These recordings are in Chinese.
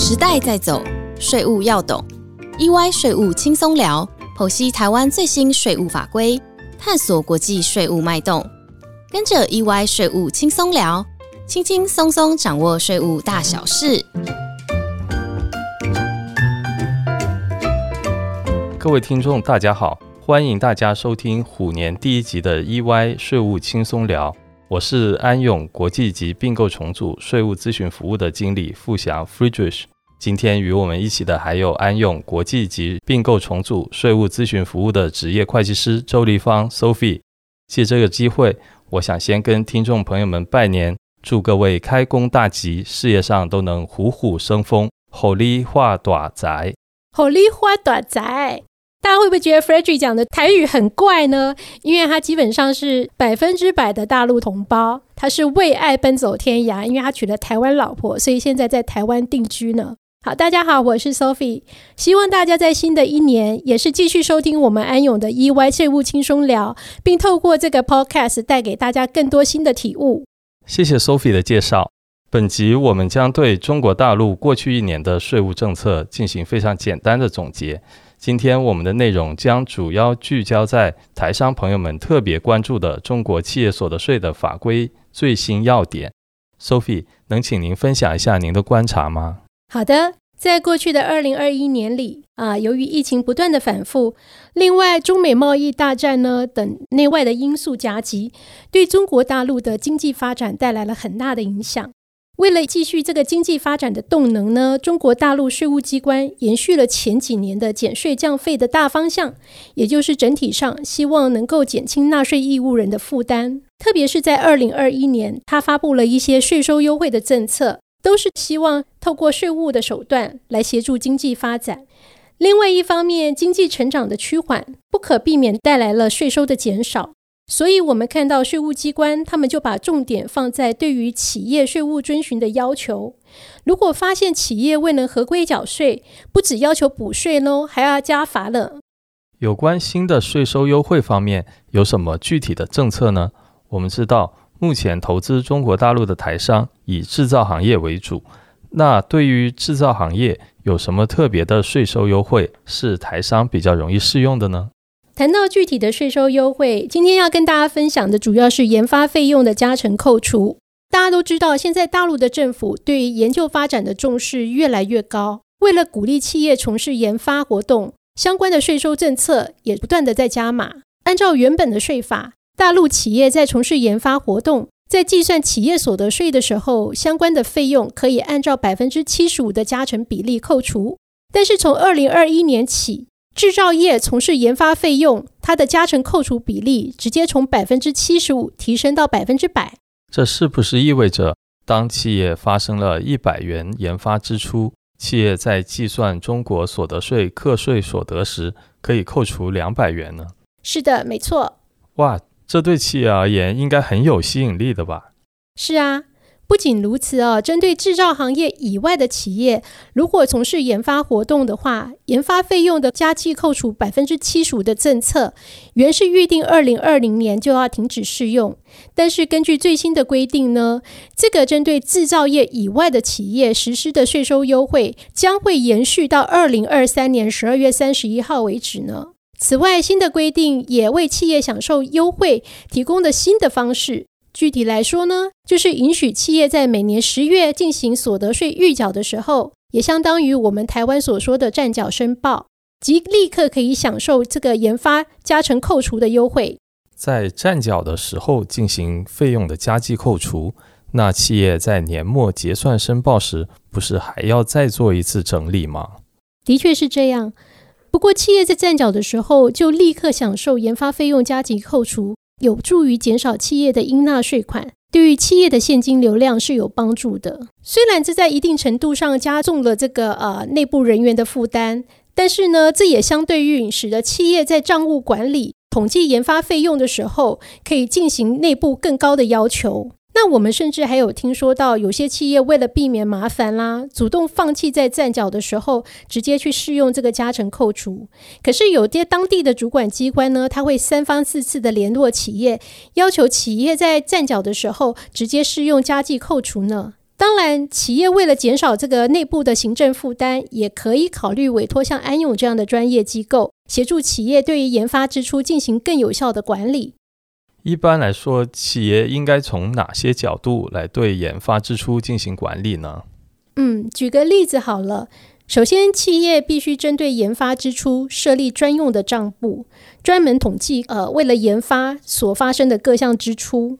时代在走，税务要懂。EY 税务轻松聊，剖析台湾最新税务法规，探索国际税务脉动。跟着 EY 税务轻松聊，轻轻松松掌握税务大小事。各位听众，大家好，欢迎大家收听虎年第一集的 EY 税务轻松聊。我是安永国际级并购重组税务咨询服务的经理付祥 Friedrich。今天与我们一起的还有安永国际及并购重组税务咨询服务的职业会计师周立芳 Sophie。借这个机会，我想先跟听众朋友们拜年，祝各位开工大吉，事业上都能虎虎生风，好利花大财，好利花短宅。大家会不会觉得 f r e d e r i c 讲的台语很怪呢？因为他基本上是百分之百的大陆同胞，他是为爱奔走天涯，因为他娶了台湾老婆，所以现在在台湾定居呢。好，大家好，我是 Sophie，希望大家在新的一年也是继续收听我们安永的 EY 税务轻松聊，并透过这个 Podcast 带给大家更多新的体悟。谢谢 Sophie 的介绍。本集我们将对中国大陆过去一年的税务政策进行非常简单的总结。今天我们的内容将主要聚焦在台商朋友们特别关注的中国企业所得税的法规最新要点。Sophie，能请您分享一下您的观察吗？好的，在过去的二零二一年里啊，由于疫情不断的反复，另外中美贸易大战呢等内外的因素夹击，对中国大陆的经济发展带来了很大的影响。为了继续这个经济发展的动能呢，中国大陆税务机关延续了前几年的减税降费的大方向，也就是整体上希望能够减轻纳税义务人的负担。特别是在二零二一年，他发布了一些税收优惠的政策，都是希望透过税务的手段来协助经济发展。另外一方面，经济成长的趋缓不可避免带来了税收的减少。所以，我们看到税务机关，他们就把重点放在对于企业税务遵循的要求。如果发现企业未能合规缴税，不只要求补税喽，还要加罚了。有关新的税收优惠方面，有什么具体的政策呢？我们知道，目前投资中国大陆的台商以制造行业为主。那对于制造行业，有什么特别的税收优惠是台商比较容易适用的呢？谈到具体的税收优惠，今天要跟大家分享的主要是研发费用的加成扣除。大家都知道，现在大陆的政府对于研究发展的重视越来越高，为了鼓励企业从事研发活动，相关的税收政策也不断的在加码。按照原本的税法，大陆企业在从事研发活动，在计算企业所得税的时候，相关的费用可以按照百分之七十五的加成比例扣除。但是从二零二一年起，制造业从事研发费用，它的加成扣除比例直接从百分之七十五提升到百分之百。这是不是意味着，当企业发生了一百元研发支出，企业在计算中国所得税课税所得时，可以扣除两百元呢？是的，没错。哇，这对企业而言应该很有吸引力的吧？是啊。不仅如此哦，针对制造行业以外的企业，如果从事研发活动的话，研发费用的加计扣除百分之七十五的政策，原是预定二零二零年就要停止适用。但是根据最新的规定呢，这个针对制造业以外的企业实施的税收优惠，将会延续到二零二三年十二月三十一号为止呢。此外，新的规定也为企业享受优惠提供了新的方式。具体来说呢，就是允许企业在每年十月进行所得税预缴的时候，也相当于我们台湾所说的暂缴申报，即立刻可以享受这个研发加成扣除的优惠。在暂缴的时候进行费用的加计扣除，那企业在年末结算申报时，不是还要再做一次整理吗？的确是这样，不过企业在暂缴的时候就立刻享受研发费用加计扣除。有助于减少企业的应纳税款，对于企业的现金流量是有帮助的。虽然这在一定程度上加重了这个呃内部人员的负担，但是呢，这也相对应使得企业在账务管理、统计研发费用的时候，可以进行内部更高的要求。那我们甚至还有听说到，有些企业为了避免麻烦啦，主动放弃在站缴的时候直接去适用这个加成扣除。可是有些当地的主管机关呢，他会三番四次的联络企业，要求企业在站缴的时候直接适用加计扣除呢。当然，企业为了减少这个内部的行政负担，也可以考虑委托像安永这样的专业机构，协助企业对于研发支出进行更有效的管理。一般来说，企业应该从哪些角度来对研发支出进行管理呢？嗯，举个例子好了。首先，企业必须针对研发支出设立专用的账簿，专门统计呃为了研发所发生的各项支出。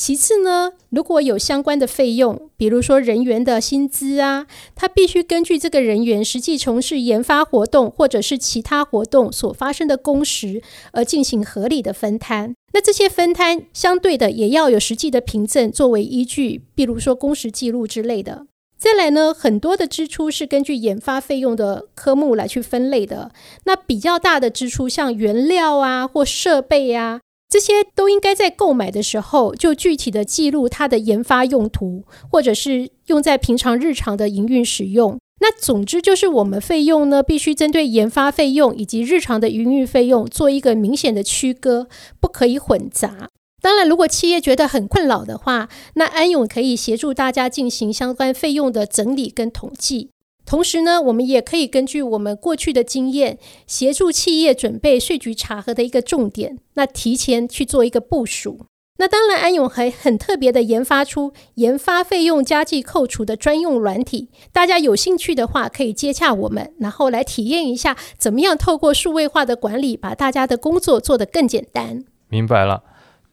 其次呢，如果有相关的费用，比如说人员的薪资啊，他必须根据这个人员实际从事研发活动或者是其他活动所发生的工时而进行合理的分摊。那这些分摊相对的也要有实际的凭证作为依据，比如说工时记录之类的。再来呢，很多的支出是根据研发费用的科目来去分类的。那比较大的支出，像原料啊或设备啊，这些都应该在购买的时候就具体的记录它的研发用途，或者是用在平常日常的营运使用。那总之就是我们费用呢，必须针对研发费用以及日常的营运费用做一个明显的区隔，不可以混杂。当然，如果企业觉得很困扰的话，那安永可以协助大家进行相关费用的整理跟统计。同时呢，我们也可以根据我们过去的经验，协助企业准备税局查核的一个重点，那提前去做一个部署。那当然，安永还很特别的研发出研发费用加计扣除的专用软体。大家有兴趣的话，可以接洽我们，然后来体验一下怎么样透过数位化的管理，把大家的工作做得更简单。明白了。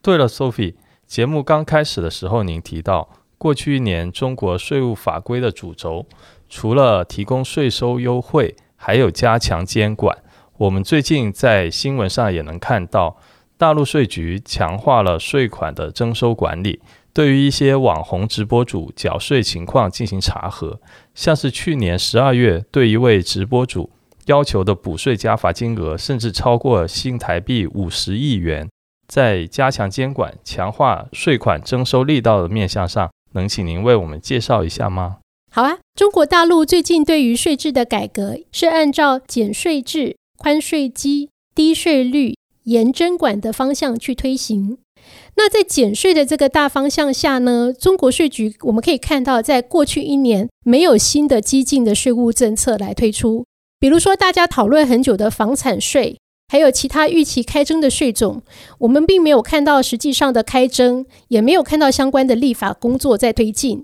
对了，Sophie，节目刚开始的时候，您提到过去一年中国税务法规的主轴，除了提供税收优惠，还有加强监管。我们最近在新闻上也能看到，大陆税局强化了税款的征收管理，对于一些网红直播主缴税情况进行查核。像是去年十二月对一位直播主要求的补税加罚金额，甚至超过新台币五十亿元。在加强监管、强化税款征收力道的面向上，能请您为我们介绍一下吗？好啊，中国大陆最近对于税制的改革是按照减税制、宽税基、低税率、严征管的方向去推行。那在减税的这个大方向下呢，中国税局我们可以看到，在过去一年没有新的激进的税务政策来推出，比如说大家讨论很久的房产税。还有其他预期开征的税种，我们并没有看到实际上的开征，也没有看到相关的立法工作在推进。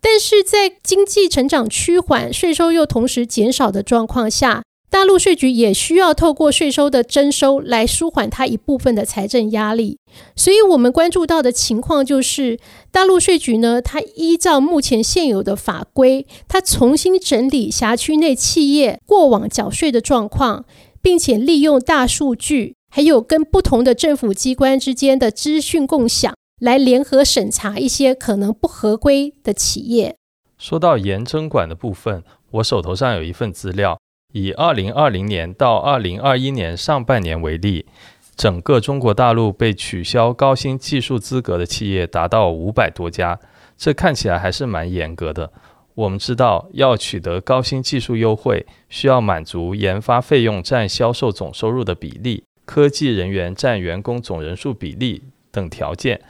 但是在经济成长趋缓、税收又同时减少的状况下，大陆税局也需要透过税收的征收来舒缓它一部分的财政压力。所以，我们关注到的情况就是，大陆税局呢，它依照目前现有的法规，它重新整理辖区内企业过往缴税的状况。并且利用大数据，还有跟不同的政府机关之间的资讯共享，来联合审查一些可能不合规的企业。说到严征管的部分，我手头上有一份资料，以二零二零年到二零二一年上半年为例，整个中国大陆被取消高新技术资格的企业达到五百多家，这看起来还是蛮严格的。我们知道，要取得高新技术优惠，需要满足研发费用占销售总收入的比例、科技人员占员工总人数比例等条件，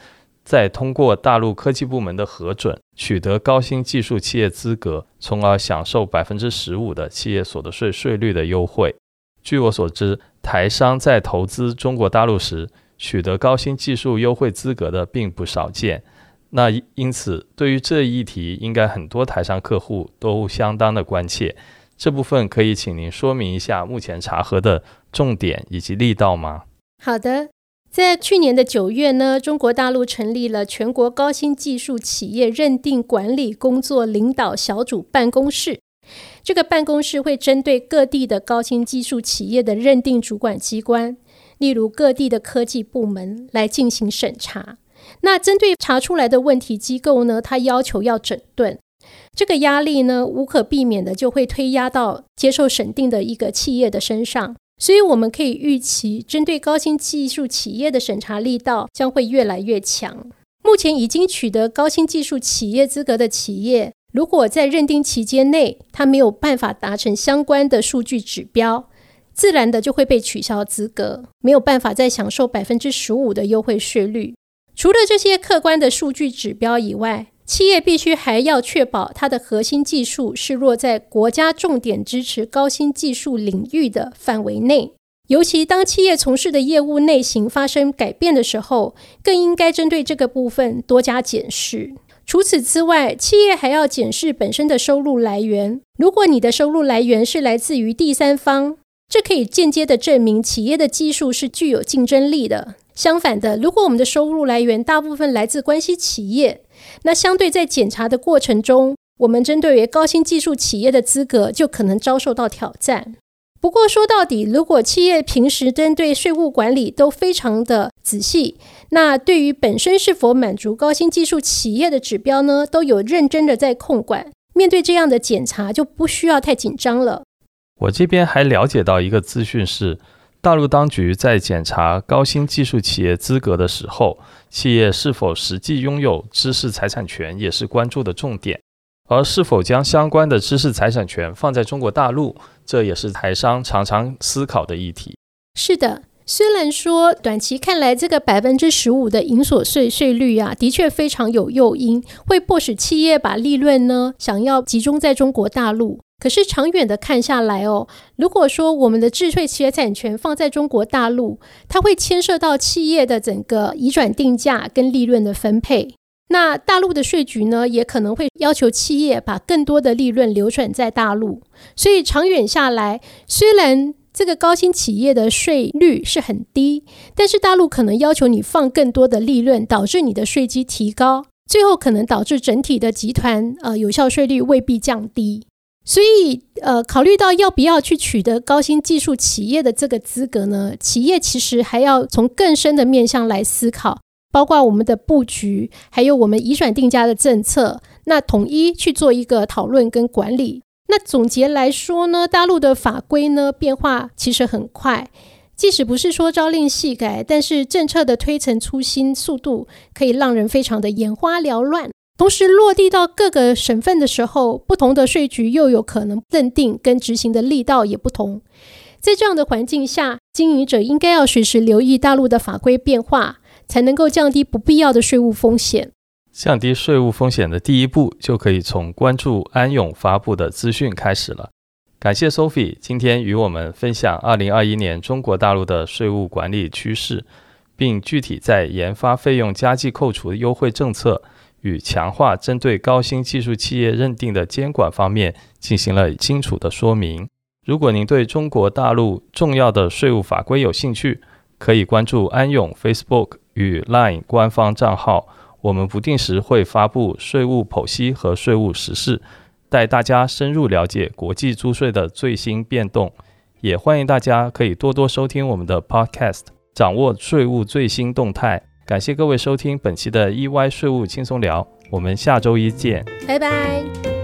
再通过大陆科技部门的核准，取得高新技术企业资格，从而享受百分之十五的企业所得税税率的优惠。据我所知，台商在投资中国大陆时，取得高新技术优惠资格的并不少见。那因此，对于这一题，应该很多台商客户都相当的关切。这部分可以请您说明一下目前查核的重点以及力道吗？好的，在去年的九月呢，中国大陆成立了全国高新技术企业认定管理工作领导小组办公室。这个办公室会针对各地的高新技术企业的认定主管机关，例如各地的科技部门来进行审查。那针对查出来的问题机构呢，他要求要整顿，这个压力呢，无可避免的就会推压到接受审定的一个企业的身上，所以我们可以预期，针对高新技术企业的审查力道将会越来越强。目前已经取得高新技术企业资格的企业，如果在认定期间内，它没有办法达成相关的数据指标，自然的就会被取消资格，没有办法再享受百分之十五的优惠税率。除了这些客观的数据指标以外，企业必须还要确保它的核心技术是落在国家重点支持高新技术领域的范围内。尤其当企业从事的业务类型发生改变的时候，更应该针对这个部分多加检视。除此之外，企业还要检视本身的收入来源。如果你的收入来源是来自于第三方，这可以间接的证明企业的技术是具有竞争力的。相反的，如果我们的收入来源大部分来自关系企业，那相对在检查的过程中，我们针对于高新技术企业的资格就可能遭受到挑战。不过说到底，如果企业平时针对税务管理都非常的仔细，那对于本身是否满足高新技术企业的指标呢，都有认真的在控管。面对这样的检查，就不需要太紧张了。我这边还了解到一个资讯是，大陆当局在检查高新技术企业资格的时候，企业是否实际拥有知识财产权也是关注的重点。而是否将相关的知识财产权放在中国大陆，这也是台商常常思考的议题。是的，虽然说短期看来，这个百分之十五的营所税税率啊，的确非常有诱因，会迫使企业把利润呢想要集中在中国大陆。可是长远的看下来哦，如果说我们的智慧企业产权放在中国大陆，它会牵涉到企业的整个移转定价跟利润的分配。那大陆的税局呢，也可能会要求企业把更多的利润流转在大陆。所以长远下来，虽然这个高新企业的税率是很低，但是大陆可能要求你放更多的利润，导致你的税基提高，最后可能导致整体的集团呃有效税率未必降低。所以呃，考虑到要不要去取得高新技术企业的这个资格呢，企业其实还要从更深的面向来思考。包括我们的布局，还有我们移转定价的政策，那统一去做一个讨论跟管理。那总结来说呢，大陆的法规呢变化其实很快，即使不是说朝令夕改，但是政策的推陈出新速度可以让人非常的眼花缭乱。同时落地到各个省份的时候，不同的税局又有可能认定跟执行的力道也不同。在这样的环境下，经营者应该要随时留意大陆的法规变化。才能够降低不必要的税务风险。降低税务风险的第一步，就可以从关注安永发布的资讯开始了。感谢 Sophie 今天与我们分享2021年中国大陆的税务管理趋势，并具体在研发费用加计扣除优惠政策与强化针对高新技术企业认定的监管方面进行了清楚的说明。如果您对中国大陆重要的税务法规有兴趣，可以关注安永 Facebook。与 LINE 官方账号，我们不定时会发布税务剖析和税务实事，带大家深入了解国际租税的最新变动。也欢迎大家可以多多收听我们的 Podcast，掌握税务最新动态。感谢各位收听本期的 EY 税务轻松聊，我们下周一见，拜拜。